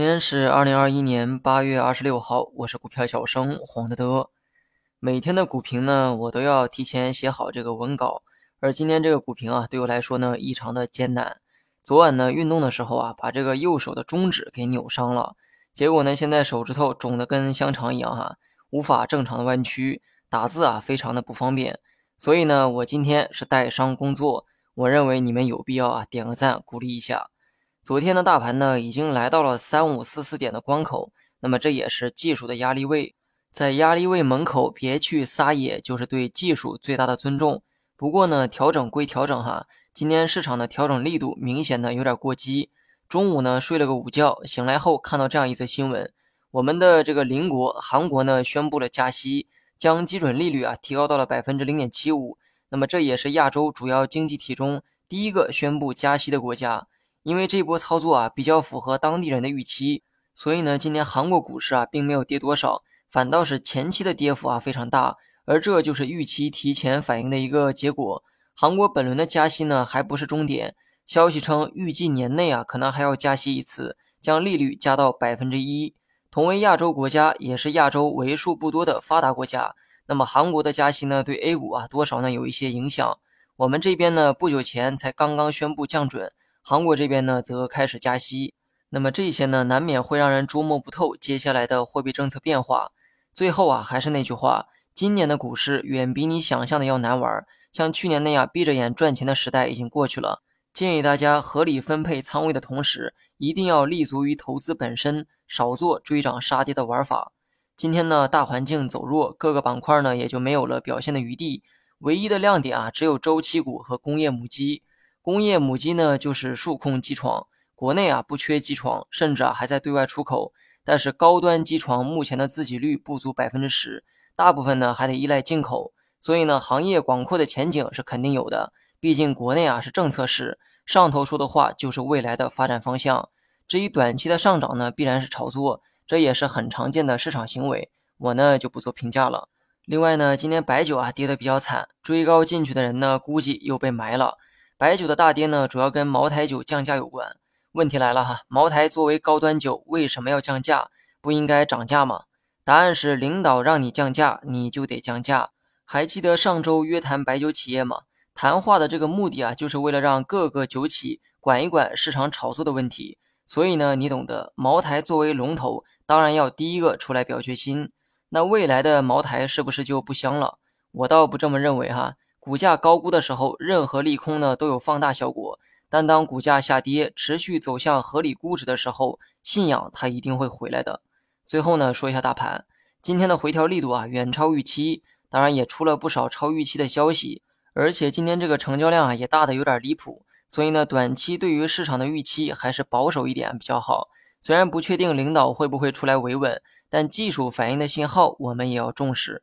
今天是二零二一年八月二十六号，我是股票小生黄德德。每天的股评呢，我都要提前写好这个文稿，而今天这个股评啊，对我来说呢，异常的艰难。昨晚呢，运动的时候啊，把这个右手的中指给扭伤了，结果呢，现在手指头肿得跟香肠一样哈，无法正常的弯曲，打字啊，非常的不方便。所以呢，我今天是带伤工作，我认为你们有必要啊，点个赞鼓励一下。昨天的大盘呢，已经来到了三五四四点的关口，那么这也是技术的压力位，在压力位门口别去撒野，就是对技术最大的尊重。不过呢，调整归调整哈，今天市场的调整力度明显的有点过激。中午呢睡了个午觉，醒来后看到这样一则新闻：我们的这个邻国韩国呢宣布了加息，将基准利率啊提高到了百分之零点七五。那么这也是亚洲主要经济体中第一个宣布加息的国家。因为这波操作啊比较符合当地人的预期，所以呢，今年韩国股市啊并没有跌多少，反倒是前期的跌幅啊非常大，而这就是预期提前反映的一个结果。韩国本轮的加息呢还不是终点，消息称预计年内啊可能还要加息一次，将利率加到百分之一。同为亚洲国家，也是亚洲为数不多的发达国家，那么韩国的加息呢对 A 股啊多少呢有一些影响。我们这边呢不久前才刚刚宣布降准。韩国这边呢，则开始加息，那么这些呢，难免会让人捉摸不透接下来的货币政策变化。最后啊，还是那句话，今年的股市远比你想象的要难玩。像去年那样闭着眼赚钱的时代已经过去了。建议大家合理分配仓位的同时，一定要立足于投资本身，少做追涨杀跌的玩法。今天呢，大环境走弱，各个板块呢也就没有了表现的余地。唯一的亮点啊，只有周期股和工业母机。工业母机呢，就是数控机床，国内啊不缺机床，甚至啊还在对外出口。但是高端机床目前的自给率不足百分之十，大部分呢还得依赖进口。所以呢，行业广阔的前景是肯定有的。毕竟国内啊是政策市，上头说的话就是未来的发展方向。至于短期的上涨呢，必然是炒作，这也是很常见的市场行为。我呢就不做评价了。另外呢，今天白酒啊跌得比较惨，追高进去的人呢估计又被埋了。白酒的大跌呢，主要跟茅台酒降价有关。问题来了哈，茅台作为高端酒，为什么要降价？不应该涨价吗？答案是领导让你降价，你就得降价。还记得上周约谈白酒企业吗？谈话的这个目的啊，就是为了让各个酒企管一管市场炒作的问题。所以呢，你懂得，茅台作为龙头，当然要第一个出来表决心。那未来的茅台是不是就不香了？我倒不这么认为哈。股价高估的时候，任何利空呢都有放大效果。但当股价下跌，持续走向合理估值的时候，信仰它一定会回来的。最后呢，说一下大盘，今天的回调力度啊远超预期，当然也出了不少超预期的消息。而且今天这个成交量啊也大的有点离谱，所以呢，短期对于市场的预期还是保守一点比较好。虽然不确定领导会不会出来维稳，但技术反应的信号我们也要重视。